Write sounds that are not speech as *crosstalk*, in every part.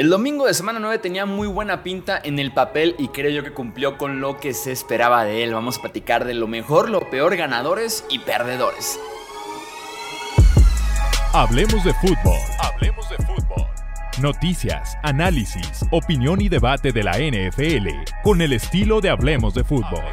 El domingo de semana 9 tenía muy buena pinta en el papel y creo yo que cumplió con lo que se esperaba de él. Vamos a platicar de lo mejor, lo peor, ganadores y perdedores. Hablemos de fútbol. Hablemos de fútbol. Noticias, análisis, opinión y debate de la NFL con el estilo de Hablemos de fútbol.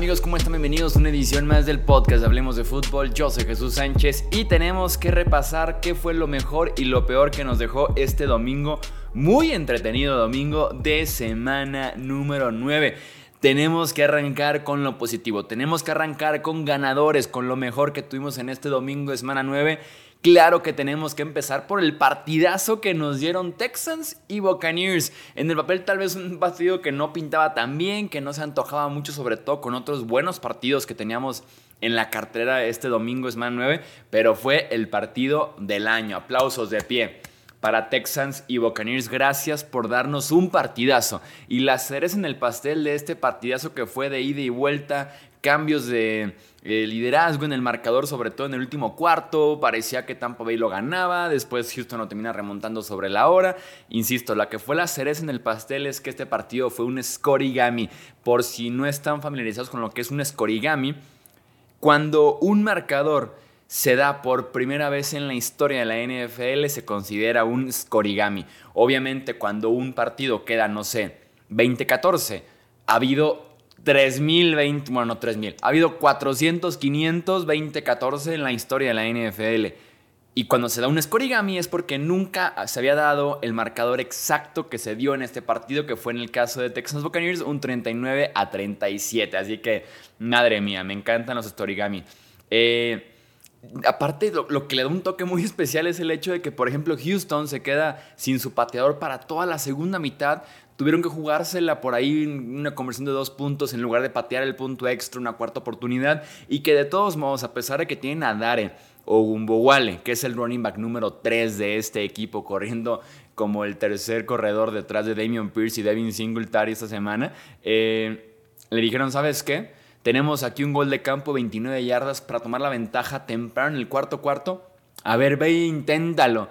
Amigos? ¿Cómo están? Bienvenidos a una edición más del podcast Hablemos de Fútbol. Yo soy Jesús Sánchez y tenemos que repasar qué fue lo mejor y lo peor que nos dejó este domingo. Muy entretenido domingo de semana número 9. Tenemos que arrancar con lo positivo, tenemos que arrancar con ganadores, con lo mejor que tuvimos en este domingo de semana 9 Claro que tenemos que empezar por el partidazo que nos dieron Texans y Buccaneers. En el papel tal vez un partido que no pintaba tan bien, que no se antojaba mucho, sobre todo con otros buenos partidos que teníamos en la cartera este domingo, semana 9, pero fue el partido del año. Aplausos de pie para Texans y Buccaneers. Gracias por darnos un partidazo. Y las cereza en el pastel de este partidazo que fue de ida y vuelta, cambios de eh, liderazgo en el marcador, sobre todo en el último cuarto. Parecía que Tampa Bay lo ganaba. Después Houston lo termina remontando sobre la hora. Insisto, la que fue la cereza en el pastel es que este partido fue un scorigami. Por si no están familiarizados con lo que es un scorigami, cuando un marcador se da por primera vez en la historia de la NFL, se considera un scorigami. Obviamente, cuando un partido queda, no sé, 20-14, ha habido 3020, bueno, no 3000. Ha habido 400, 500, 20, 14 en la historia de la NFL. Y cuando se da un scorigami es porque nunca se había dado el marcador exacto que se dio en este partido, que fue en el caso de Texans Buccaneers, un 39 a 37. Así que, madre mía, me encantan los scorigami. Eh, aparte, lo, lo, que le da un toque muy especial es el hecho de que, por ejemplo, Houston se queda sin su pateador para toda la segunda mitad tuvieron que jugársela por ahí una conversión de dos puntos en lugar de patear el punto extra, una cuarta oportunidad. Y que de todos modos, a pesar de que tienen a Dare o Gumbowale, que es el running back número 3 de este equipo, corriendo como el tercer corredor detrás de Damian Pierce y Devin Singletary esta semana, eh, le dijeron, ¿sabes qué? Tenemos aquí un gol de campo, 29 yardas para tomar la ventaja temprano en el cuarto cuarto. A ver, ve, inténtalo.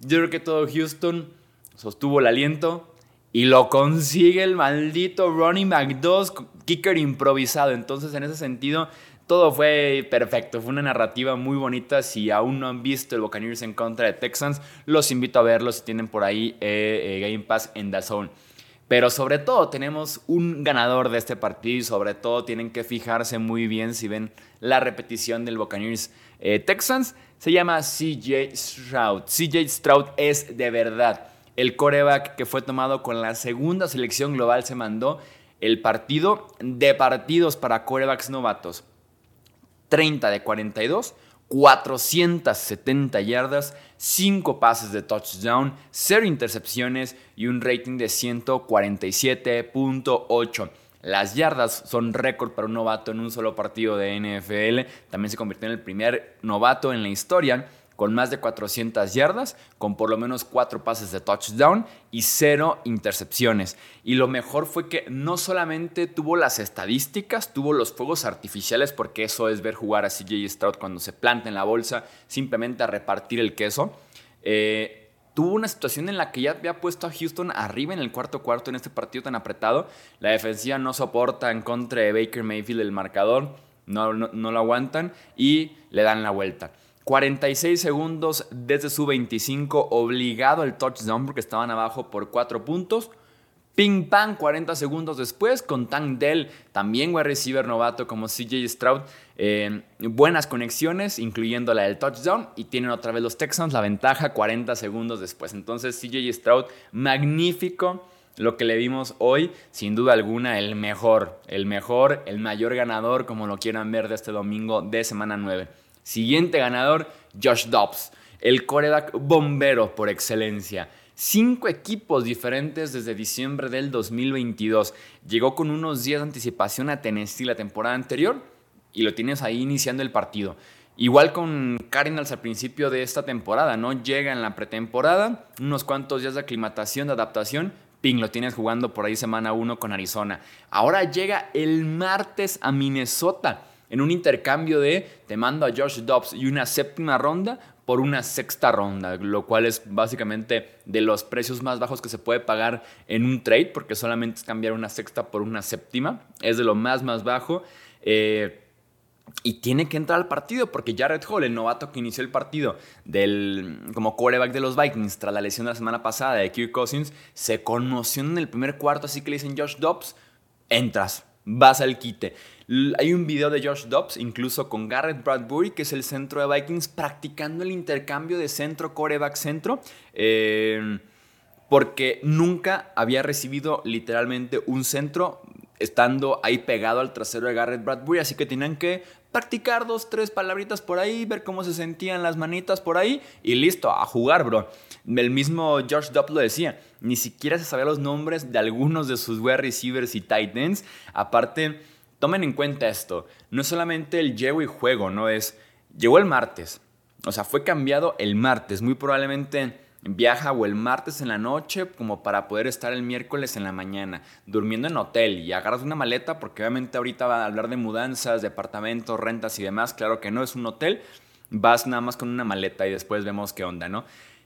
Yo creo que todo Houston sostuvo el aliento, y lo consigue el maldito Ronnie McDoss, kicker improvisado. Entonces, en ese sentido, todo fue perfecto. Fue una narrativa muy bonita. Si aún no han visto el Buccaneers en contra de Texans, los invito a verlo si tienen por ahí eh, eh, Game Pass en The Zone. Pero sobre todo tenemos un ganador de este partido y sobre todo tienen que fijarse muy bien si ven la repetición del Buccaneers eh, Texans. Se llama CJ Stroud. CJ Stroud es de verdad el coreback que fue tomado con la segunda selección global se mandó el partido de partidos para corebacks novatos. 30 de 42, 470 yardas, 5 pases de touchdown, 0 intercepciones y un rating de 147.8. Las yardas son récord para un novato en un solo partido de NFL. También se convirtió en el primer novato en la historia con más de 400 yardas, con por lo menos 4 pases de touchdown y 0 intercepciones. Y lo mejor fue que no solamente tuvo las estadísticas, tuvo los fuegos artificiales, porque eso es ver jugar a CJ Stroud cuando se planta en la bolsa, simplemente a repartir el queso. Eh, tuvo una situación en la que ya había puesto a Houston arriba en el cuarto cuarto en este partido tan apretado. La defensiva no soporta en contra de Baker Mayfield el marcador, no, no lo aguantan y le dan la vuelta. 46 segundos desde su 25, obligado al touchdown porque estaban abajo por 4 puntos. Ping pang 40 segundos después con Tank Dell, también wide receiver novato como CJ Stroud. Eh, buenas conexiones, incluyendo la del touchdown. Y tienen otra vez los Texans la ventaja 40 segundos después. Entonces CJ Stroud, magnífico lo que le vimos hoy, sin duda alguna, el mejor, el mejor, el mayor ganador, como lo quieran ver de este domingo de semana 9. Siguiente ganador, Josh Dobbs, el coreback bombero por excelencia. Cinco equipos diferentes desde diciembre del 2022. Llegó con unos días de anticipación a Tennessee la temporada anterior y lo tienes ahí iniciando el partido. Igual con Cardinals al principio de esta temporada, ¿no? Llega en la pretemporada, unos cuantos días de aclimatación, de adaptación, ping, lo tienes jugando por ahí semana 1 con Arizona. Ahora llega el martes a Minnesota en un intercambio de te mando a Josh Dobbs y una séptima ronda por una sexta ronda, lo cual es básicamente de los precios más bajos que se puede pagar en un trade, porque solamente es cambiar una sexta por una séptima, es de lo más, más bajo. Eh, y tiene que entrar al partido porque Jared Hall, el novato que inició el partido del, como quarterback de los Vikings tras la lesión de la semana pasada de Kirk Cousins, se conmocionó en el primer cuarto, así que le dicen Josh Dobbs, entras, vas al quite. Hay un video de Josh Dobbs, incluso con Garrett Bradbury, que es el centro de Vikings, practicando el intercambio de centro, coreback, centro. Eh, porque nunca había recibido literalmente un centro estando ahí pegado al trasero de Garrett Bradbury, así que tenían que practicar dos, tres palabritas por ahí, ver cómo se sentían las manitas por ahí y listo, a jugar, bro. El mismo George Dupp lo decía, ni siquiera se sabía los nombres de algunos de sus wide receivers y tight ends. Aparte, tomen en cuenta esto, no es solamente el llego y juego, no es, llegó el martes, o sea, fue cambiado el martes, muy probablemente Viaja o el martes en la noche como para poder estar el miércoles en la mañana, durmiendo en hotel y agarras una maleta porque obviamente ahorita va a hablar de mudanzas, departamentos, rentas y demás. Claro que no es un hotel, vas nada más con una maleta y después vemos qué onda, ¿no?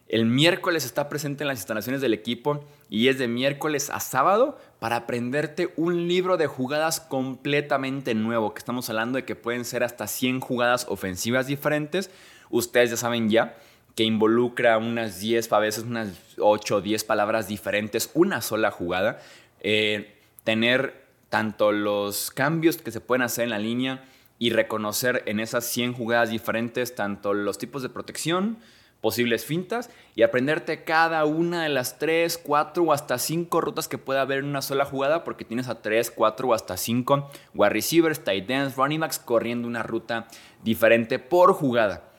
El miércoles está presente en las instalaciones del equipo y es de miércoles a sábado para aprenderte un libro de jugadas completamente nuevo, que estamos hablando de que pueden ser hasta 100 jugadas ofensivas diferentes. Ustedes ya saben ya que involucra unas 10, a veces unas 8 o 10 palabras diferentes, una sola jugada. Eh, tener tanto los cambios que se pueden hacer en la línea y reconocer en esas 100 jugadas diferentes tanto los tipos de protección, posibles fintas y aprenderte cada una de las 3, 4 o hasta 5 rutas que pueda haber en una sola jugada porque tienes a 3, 4 o hasta 5 wide receivers, tight ends, running backs corriendo una ruta diferente por jugada.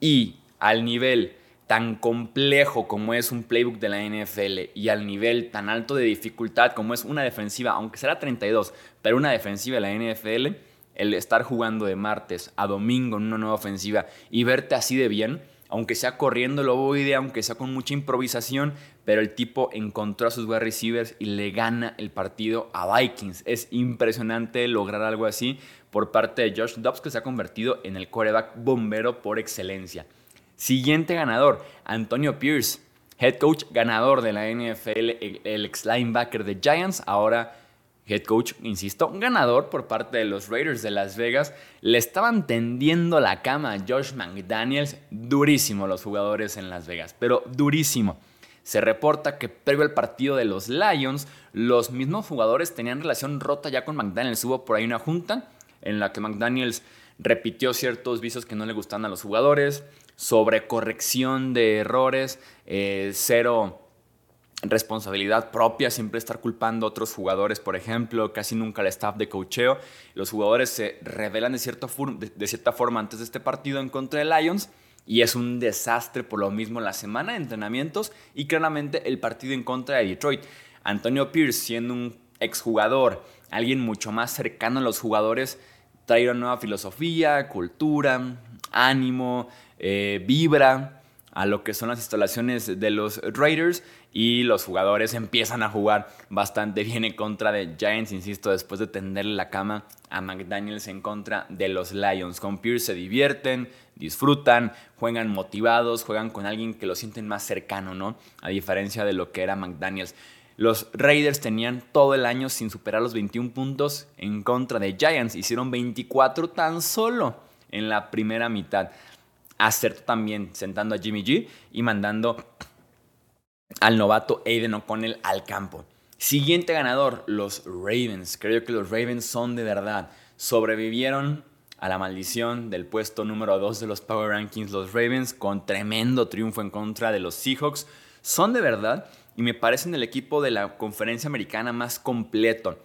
Y al nivel tan complejo como es un playbook de la NFL y al nivel tan alto de dificultad como es una defensiva, aunque será 32, pero una defensiva de la NFL, el estar jugando de martes a domingo en una nueva ofensiva y verte así de bien, aunque sea corriendo el ovoide, aunque sea con mucha improvisación, pero el tipo encontró a sus wide receivers y le gana el partido a Vikings. Es impresionante lograr algo así por parte de Josh Dobbs, que se ha convertido en el quarterback bombero por excelencia. Siguiente ganador, Antonio Pierce, head coach ganador de la NFL, el ex linebacker de Giants, ahora head coach, insisto, ganador por parte de los Raiders de Las Vegas. Le estaban tendiendo la cama a Josh McDaniels, durísimo los jugadores en Las Vegas, pero durísimo. Se reporta que previo al partido de los Lions, los mismos jugadores tenían relación rota ya con McDaniels. Hubo por ahí una junta en la que McDaniels repitió ciertos vicios que no le gustaban a los jugadores, sobre corrección de errores, eh, cero responsabilidad propia, siempre estar culpando a otros jugadores, por ejemplo, casi nunca el staff de cocheo. Los jugadores se revelan de cierta, de cierta forma antes de este partido en contra de Lions y es un desastre por lo mismo la semana de entrenamientos y claramente el partido en contra de Detroit. Antonio Pierce, siendo un exjugador, alguien mucho más cercano a los jugadores, trae una nueva filosofía, cultura, ánimo, eh, vibra a lo que son las instalaciones de los Raiders y los jugadores empiezan a jugar bastante bien en contra de Giants, insisto, después de tenderle la cama a McDaniels en contra de los Lions. Con Pierce se divierten, disfrutan, juegan motivados, juegan con alguien que lo sienten más cercano, ¿no? A diferencia de lo que era McDaniels. Los Raiders tenían todo el año sin superar los 21 puntos en contra de Giants. Hicieron 24 tan solo en la primera mitad. Acertó también sentando a Jimmy G y mandando al novato Aiden O'Connell al campo. Siguiente ganador, los Ravens. Creo que los Ravens son de verdad. Sobrevivieron a la maldición del puesto número 2 de los Power Rankings. Los Ravens con tremendo triunfo en contra de los Seahawks. Son de verdad y me parecen el equipo de la conferencia americana más completo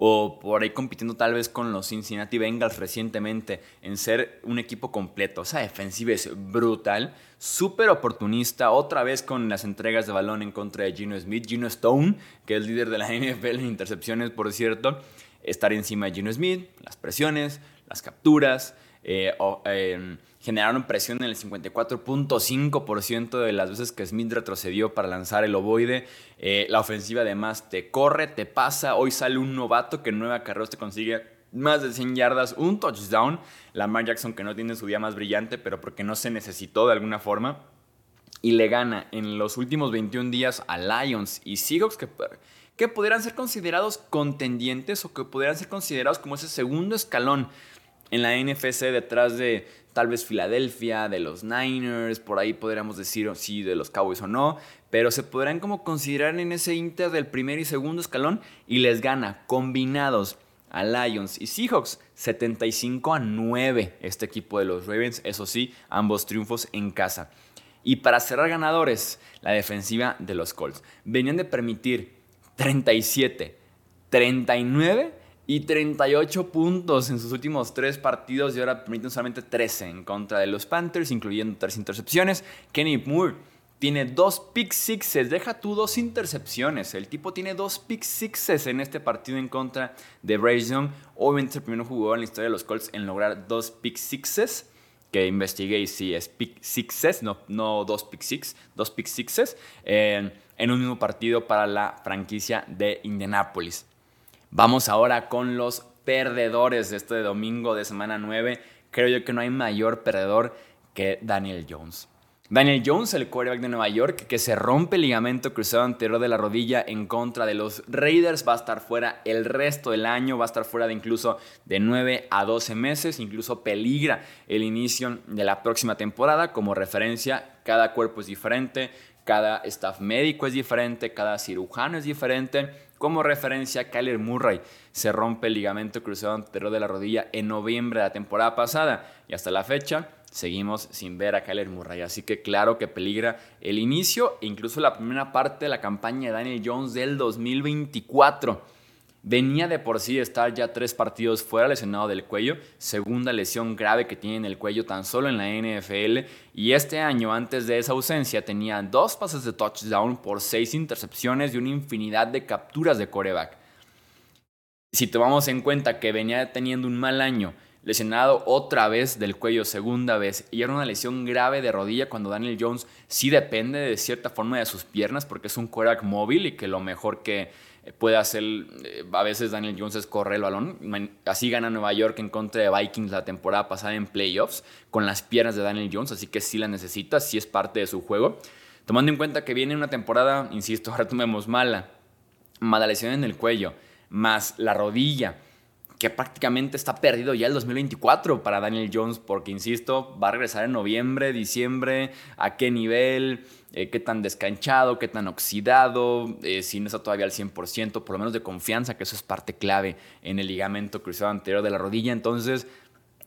o por ahí compitiendo tal vez con los Cincinnati Bengals recientemente en ser un equipo completo. O sea, defensiva es brutal, súper oportunista, otra vez con las entregas de balón en contra de Gino Smith, Gino Stone, que es líder de la *laughs* NFL en intercepciones, por cierto, estar encima de Gino Smith, las presiones, las capturas, eh, em, generaron presión en el 54.5% de las veces que Smith retrocedió para lanzar el ovoide. Eh, la ofensiva además te corre, te pasa. Hoy sale un novato que en nueva carrera te consigue más de 100 yardas, un touchdown. Lamar Jackson que no tiene su día más brillante, pero porque no se necesitó de alguna forma. Y le gana en los últimos 21 días a Lions y Seahawks que que pudieran ser considerados contendientes o que pudieran ser considerados como ese segundo escalón en la NFC detrás de tal vez Filadelfia, de los Niners, por ahí podríamos decir sí de los Cowboys o no, pero se podrán como considerar en ese inter del primer y segundo escalón y les gana combinados a Lions y Seahawks 75 a 9 este equipo de los Ravens, eso sí, ambos triunfos en casa. Y para cerrar ganadores, la defensiva de los Colts. Venían de permitir 37, 39 y 38 puntos en sus últimos tres partidos y ahora permiten solamente 13 en contra de los Panthers, incluyendo tres intercepciones. Kenny Moore tiene dos pick sixes, deja tú dos intercepciones. El tipo tiene dos pick sixes en este partido en contra de Bryce Young. Obviamente el primer jugador en la historia de los Colts en lograr dos pick sixes que investigué y sí es pick sixes, no, no dos pick six, dos pick sixes. Eh, en un mismo partido para la franquicia de Indianapolis. Vamos ahora con los perdedores de este domingo de semana 9. Creo yo que no hay mayor perdedor que Daniel Jones. Daniel Jones, el quarterback de Nueva York, que se rompe el ligamento cruzado anterior de la rodilla en contra de los Raiders, va a estar fuera el resto del año, va a estar fuera de incluso de 9 a 12 meses, incluso peligra el inicio de la próxima temporada. Como referencia, cada cuerpo es diferente, cada staff médico es diferente, cada cirujano es diferente. Como referencia, Kyler Murray se rompe el ligamento cruzado anterior de la rodilla en noviembre de la temporada pasada y hasta la fecha seguimos sin ver a Kyler Murray. Así que claro que peligra el inicio e incluso la primera parte de la campaña de Daniel Jones del 2024. Venía de por sí estar ya tres partidos fuera lesionado del cuello, segunda lesión grave que tiene en el cuello tan solo en la NFL. Y este año, antes de esa ausencia, tenía dos pases de touchdown por seis intercepciones y una infinidad de capturas de coreback. Si tomamos en cuenta que venía teniendo un mal año, lesionado otra vez del cuello, segunda vez, y era una lesión grave de rodilla cuando Daniel Jones sí depende de cierta forma de sus piernas porque es un coreback móvil y que lo mejor que puede hacer, eh, a veces Daniel Jones es correr el balón. Así gana Nueva York en contra de Vikings la temporada pasada en playoffs con las piernas de Daniel Jones, así que sí la necesita, sí es parte de su juego. Tomando en cuenta que viene una temporada, insisto, *laughs* ahora tomemos mala, mala lesión en el cuello, más la rodilla, que prácticamente está perdido ya el 2024 para Daniel Jones, porque insisto, va a regresar en noviembre, diciembre, a qué nivel, eh, qué tan descanchado, qué tan oxidado, eh, si no está todavía al 100%, por lo menos de confianza, que eso es parte clave en el ligamento cruzado anterior de la rodilla. Entonces,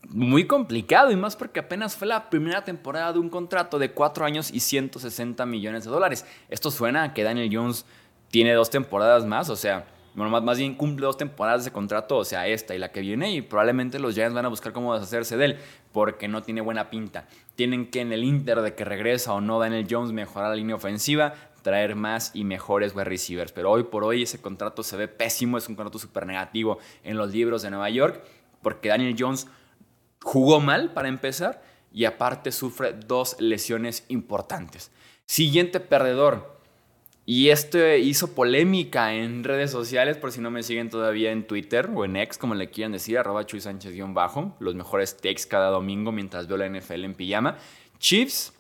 muy complicado y más porque apenas fue la primera temporada de un contrato de 4 años y 160 millones de dólares. Esto suena a que Daniel Jones tiene dos temporadas más, o sea más, bien cumple dos temporadas de contrato, o sea, esta y la que viene, y probablemente los Giants van a buscar cómo deshacerse de él, porque no tiene buena pinta. Tienen que en el Inter de que regresa o no Daniel Jones mejorar la línea ofensiva, traer más y mejores wide receivers. Pero hoy por hoy ese contrato se ve pésimo, es un contrato súper negativo en los libros de Nueva York, porque Daniel Jones jugó mal para empezar y aparte sufre dos lesiones importantes. Siguiente perdedor, y esto hizo polémica en redes sociales, por si no me siguen todavía en Twitter o en X, como le quieran decir, arroba Chuy Sánchez-bajo, los mejores takes cada domingo mientras veo la NFL en pijama. Chiefs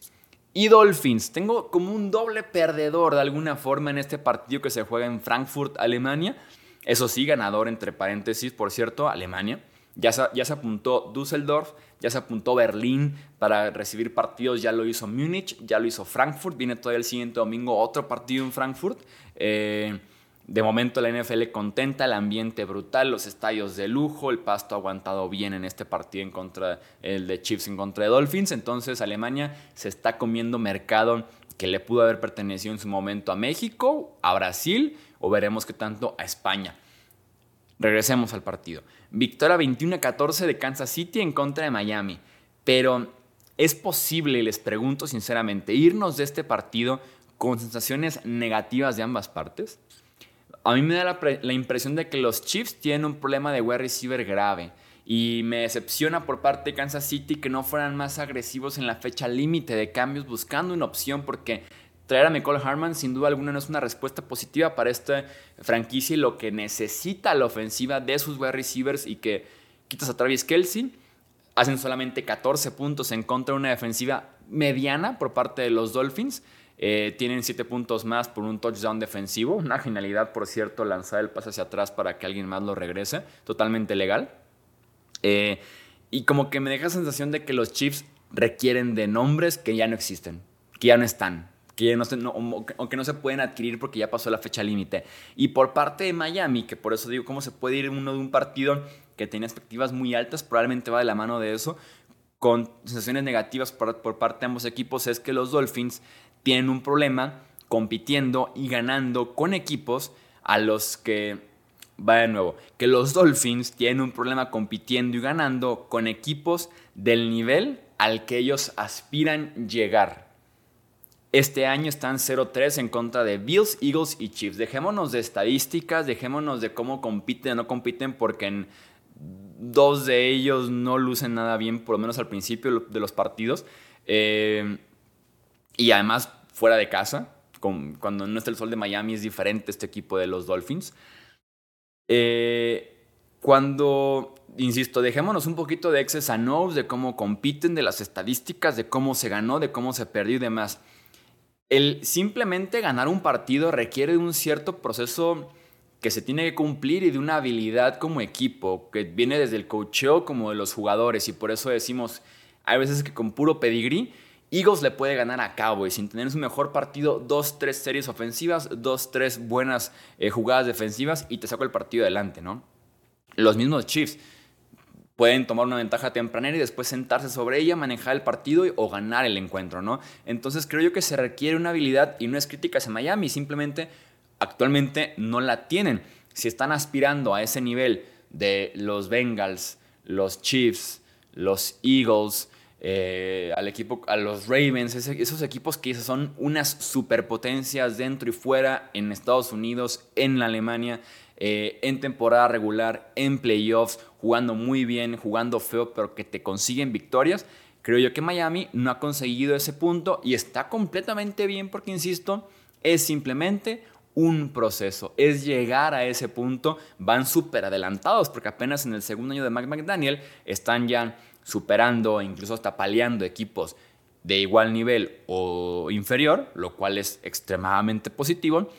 y Dolphins. Tengo como un doble perdedor de alguna forma en este partido que se juega en Frankfurt, Alemania. Eso sí, ganador entre paréntesis, por cierto, Alemania. Ya se, apuntó Düsseldorf, ya se apuntó Berlín para recibir partidos, ya lo hizo Múnich, ya lo hizo Frankfurt, viene todavía el siguiente domingo otro partido en Frankfurt. Eh, de momento la NFL contenta, el ambiente brutal, los estadios de lujo, el pasto aguantado bien en este partido en contra el de Chiefs en contra de Dolphins. Entonces Alemania se está comiendo mercado que le pudo haber pertenecido en su momento a México, a Brasil o veremos qué tanto a España. Regresemos al partido. Victoria 21-14 de Kansas City en contra de Miami. Pero es posible, les pregunto sinceramente, irnos de este partido con sensaciones negativas de ambas partes. A mí me da la, impresión de que los Chiefs tienen un problema de wide receiver grave Y me decepciona por parte de Kansas City que no fueran más agresivos en la fecha límite de cambios, buscando una opción, porque traer a Nicole Harman sin duda alguna no es una respuesta positiva para esta franquicia y lo que necesita la ofensiva de sus wide receivers y que quitas a Travis Kelsey, hacen solamente 14 puntos en contra de una defensiva mediana por parte de los Dolphins. Eh, tienen 7 puntos más por un touchdown defensivo. Una genialidad, por cierto, lanzar el pase hacia atrás para que alguien más lo regrese. Totalmente legal. Eh, y como que me deja la sensación de que los Chiefs requieren de nombres que ya no existen, que ya no están, que no, se, o que no se pueden adquirir porque ya pasó la fecha límite. Y por parte de Miami, que por eso digo, ¿cómo se puede ir uno de un partido que tiene expectativas muy altas? Probablemente va de la mano de eso, con sensaciones negativas por, por parte de ambos equipos, es que los Dolphins tienen un problema compitiendo y ganando con equipos a los que va de nuevo, que los Dolphins tienen un problema compitiendo y ganando con equipos del nivel al que ellos aspiran llegar. Este año están 0-3 en contra de Bills, Eagles y Chiefs. Dejémonos de estadísticas, dejémonos de cómo compiten o no compiten, porque en dos de ellos no lucen nada bien, por lo menos al principio de los partidos. Eh, y además fuera de casa, cuando no está el sol de Miami es diferente este equipo de los Dolphins. Eh, cuando, insisto, dejémonos un poquito de exes a no's, de cómo compiten, de las estadísticas, de cómo se ganó, de cómo se perdió y demás. El simplemente ganar un partido requiere de un cierto proceso que se tiene que cumplir y de una habilidad como equipo, que viene desde el coacheo como de los jugadores. Y por eso decimos, hay veces que con puro pedigrí Eagles le puede ganar a Cowboys sin tener su mejor partido, dos, tres series ofensivas, dos, tres buenas eh, jugadas defensivas y te saco el partido adelante, ¿no? Los mismos Chiefs pueden tomar una ventaja tempranera y después sentarse sobre ella, manejar el partido o ganar el encuentro, ¿no? Entonces creo yo que se requiere una habilidad y no es crítica hacia Miami, simplemente actualmente no la tienen. Si están aspirando a ese nivel de los Bengals, los Chiefs, los Eagles, eh, al equipo, a los Ravens, esos equipos que son unas superpotencias dentro y fuera en Estados Unidos, en Alemania, eh, en temporada regular, en playoffs, jugando muy bien, jugando feo, pero que te consiguen victorias. Creo yo que Miami no ha conseguido ese punto y está completamente bien porque, insisto, es simplemente un proceso, es llegar a ese punto, van súper adelantados porque apenas en el segundo año de Mike McDaniel están ya superando incluso hasta paliando equipos de igual nivel o inferior, lo cual es extremadamente positivo,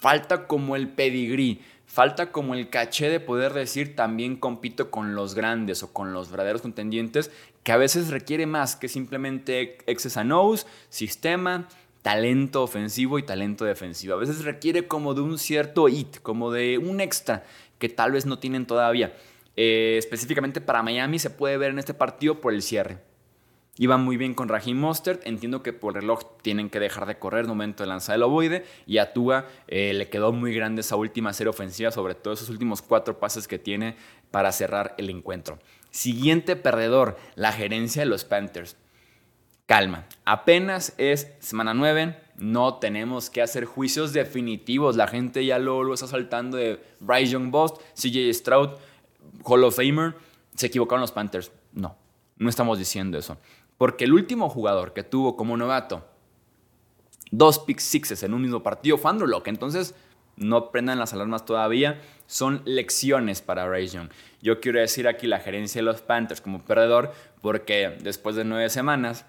falta como el pedigrí, falta como el caché de poder decir también compito con los grandes o con los verdaderos contendientes, que a veces requiere más que simplemente excess a nose, sistema, talento ofensivo y talento defensivo. A veces requiere como de un cierto hit, como de un extra que tal vez no tienen todavía. Eh, específicamente para Miami se puede ver en este partido por el cierre. Iba muy bien con Raheem Mostert. Entiendo que por reloj tienen que dejar de correr el momento de lanzar el ovoide. Y a Tua eh, le quedó muy grande esa última serie ofensiva, sobre todo esos últimos cuatro pases que tiene para cerrar el encuentro. Siguiente perdedor, la gerencia de los Panthers. Calma, apenas es semana 9, no tenemos que hacer juicios definitivos. La gente ya lo, lo está saltando de Bryce Young Bost, CJ Stroud Hall of Famer, se equivocaron los Panthers. No, no estamos diciendo eso. Porque el último jugador que tuvo como novato dos pick sixes en un mismo partido fue Andrew. Entonces, no prendan las alarmas todavía. Son lecciones para Ray Young. Yo quiero decir aquí la gerencia de los Panthers como perdedor, porque después de nueve semanas,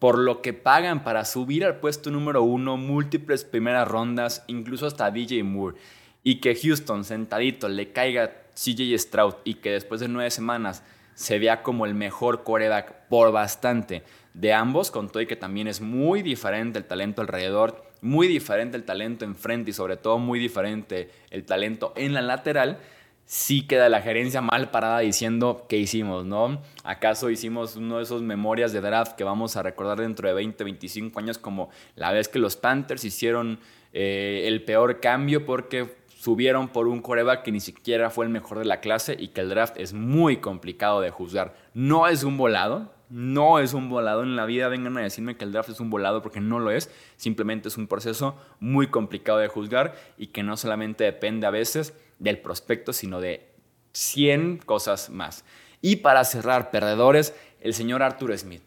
por lo que pagan para subir al puesto número uno, múltiples primeras rondas, incluso hasta DJ Moore, y que Houston sentadito le caiga CJ Stroud y que después de nueve semanas se vea como el mejor coreback por bastante de ambos, con todo y que también es muy diferente el talento alrededor, muy diferente el talento enfrente y sobre todo muy diferente el talento en la lateral, sí queda la gerencia mal parada diciendo qué hicimos, ¿no? ¿Acaso hicimos uno de esos memorias de draft que vamos a recordar dentro de 20, 25 años como la vez que los Panthers hicieron eh, el peor cambio porque subieron por un coreback que ni siquiera fue el mejor de la clase y que el draft es muy complicado de juzgar. No es un volado, no es un volado en la vida. Vengan a decirme que el draft es un volado porque no lo es. Simplemente es un proceso muy complicado de juzgar y que no solamente depende a veces del prospecto, sino de 100 cosas más. Y para cerrar, perdedores, el señor Arthur Smith.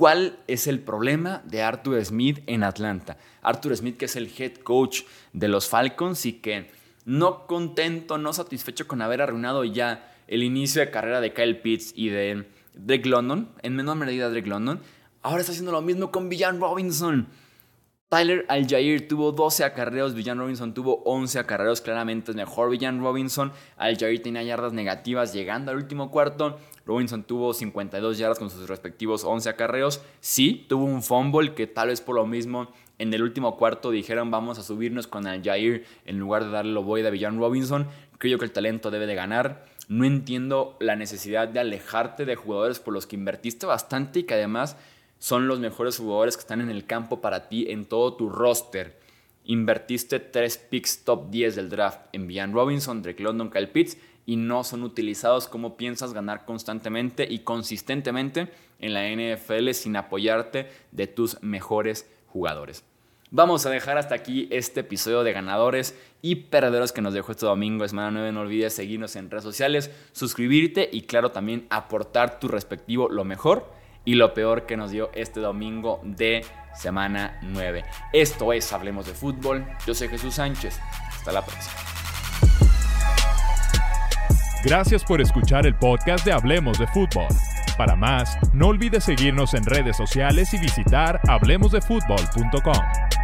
¿Cuál es el problema de Arthur Smith en Atlanta? Arthur Smith, que es el head coach de los Falcons y que no contento, no satisfecho con haber arruinado ya el inicio de carrera de Kyle Pitts y de Drake London, en menor medida Drake London, ahora está haciendo lo mismo con Villan Robinson. Tyler Aljair tuvo 12 acarreos, Villan Robinson tuvo 11 acarreos, claramente es mejor Villan Robinson. Aljair tenía yardas negativas llegando al último cuarto. Robinson tuvo 52 yardas con sus respectivos 11 acarreos. Sí, tuvo un fumble que tal vez por lo mismo en el último cuarto dijeron vamos a subirnos con Aljair en lugar de darle lo voy a Villan Robinson. Creo que el talento debe de ganar. No entiendo la necesidad de alejarte de jugadores por los que invertiste bastante y que además son los mejores jugadores que están en el campo para ti en todo tu roster. Invertiste tres picks top 10 del draft en Bian Robinson, Drake London, Kyle Pitts y no son utilizados como piensas ganar constantemente y consistentemente en la NFL sin apoyarte de tus mejores jugadores. Vamos a dejar hasta aquí este episodio de ganadores y perdedores que nos dejó este domingo, semana 9. No olvides seguirnos en redes sociales, suscribirte y claro también aportar tu respectivo lo mejor y lo peor que nos dio este domingo de semana 9. Esto es Hablemos de Fútbol. Yo soy Jesús Sánchez. Hasta la próxima. Gracias por escuchar el podcast de Hablemos de Fútbol. Para más, no olvides seguirnos en redes sociales y visitar hablemosdefutbol.com.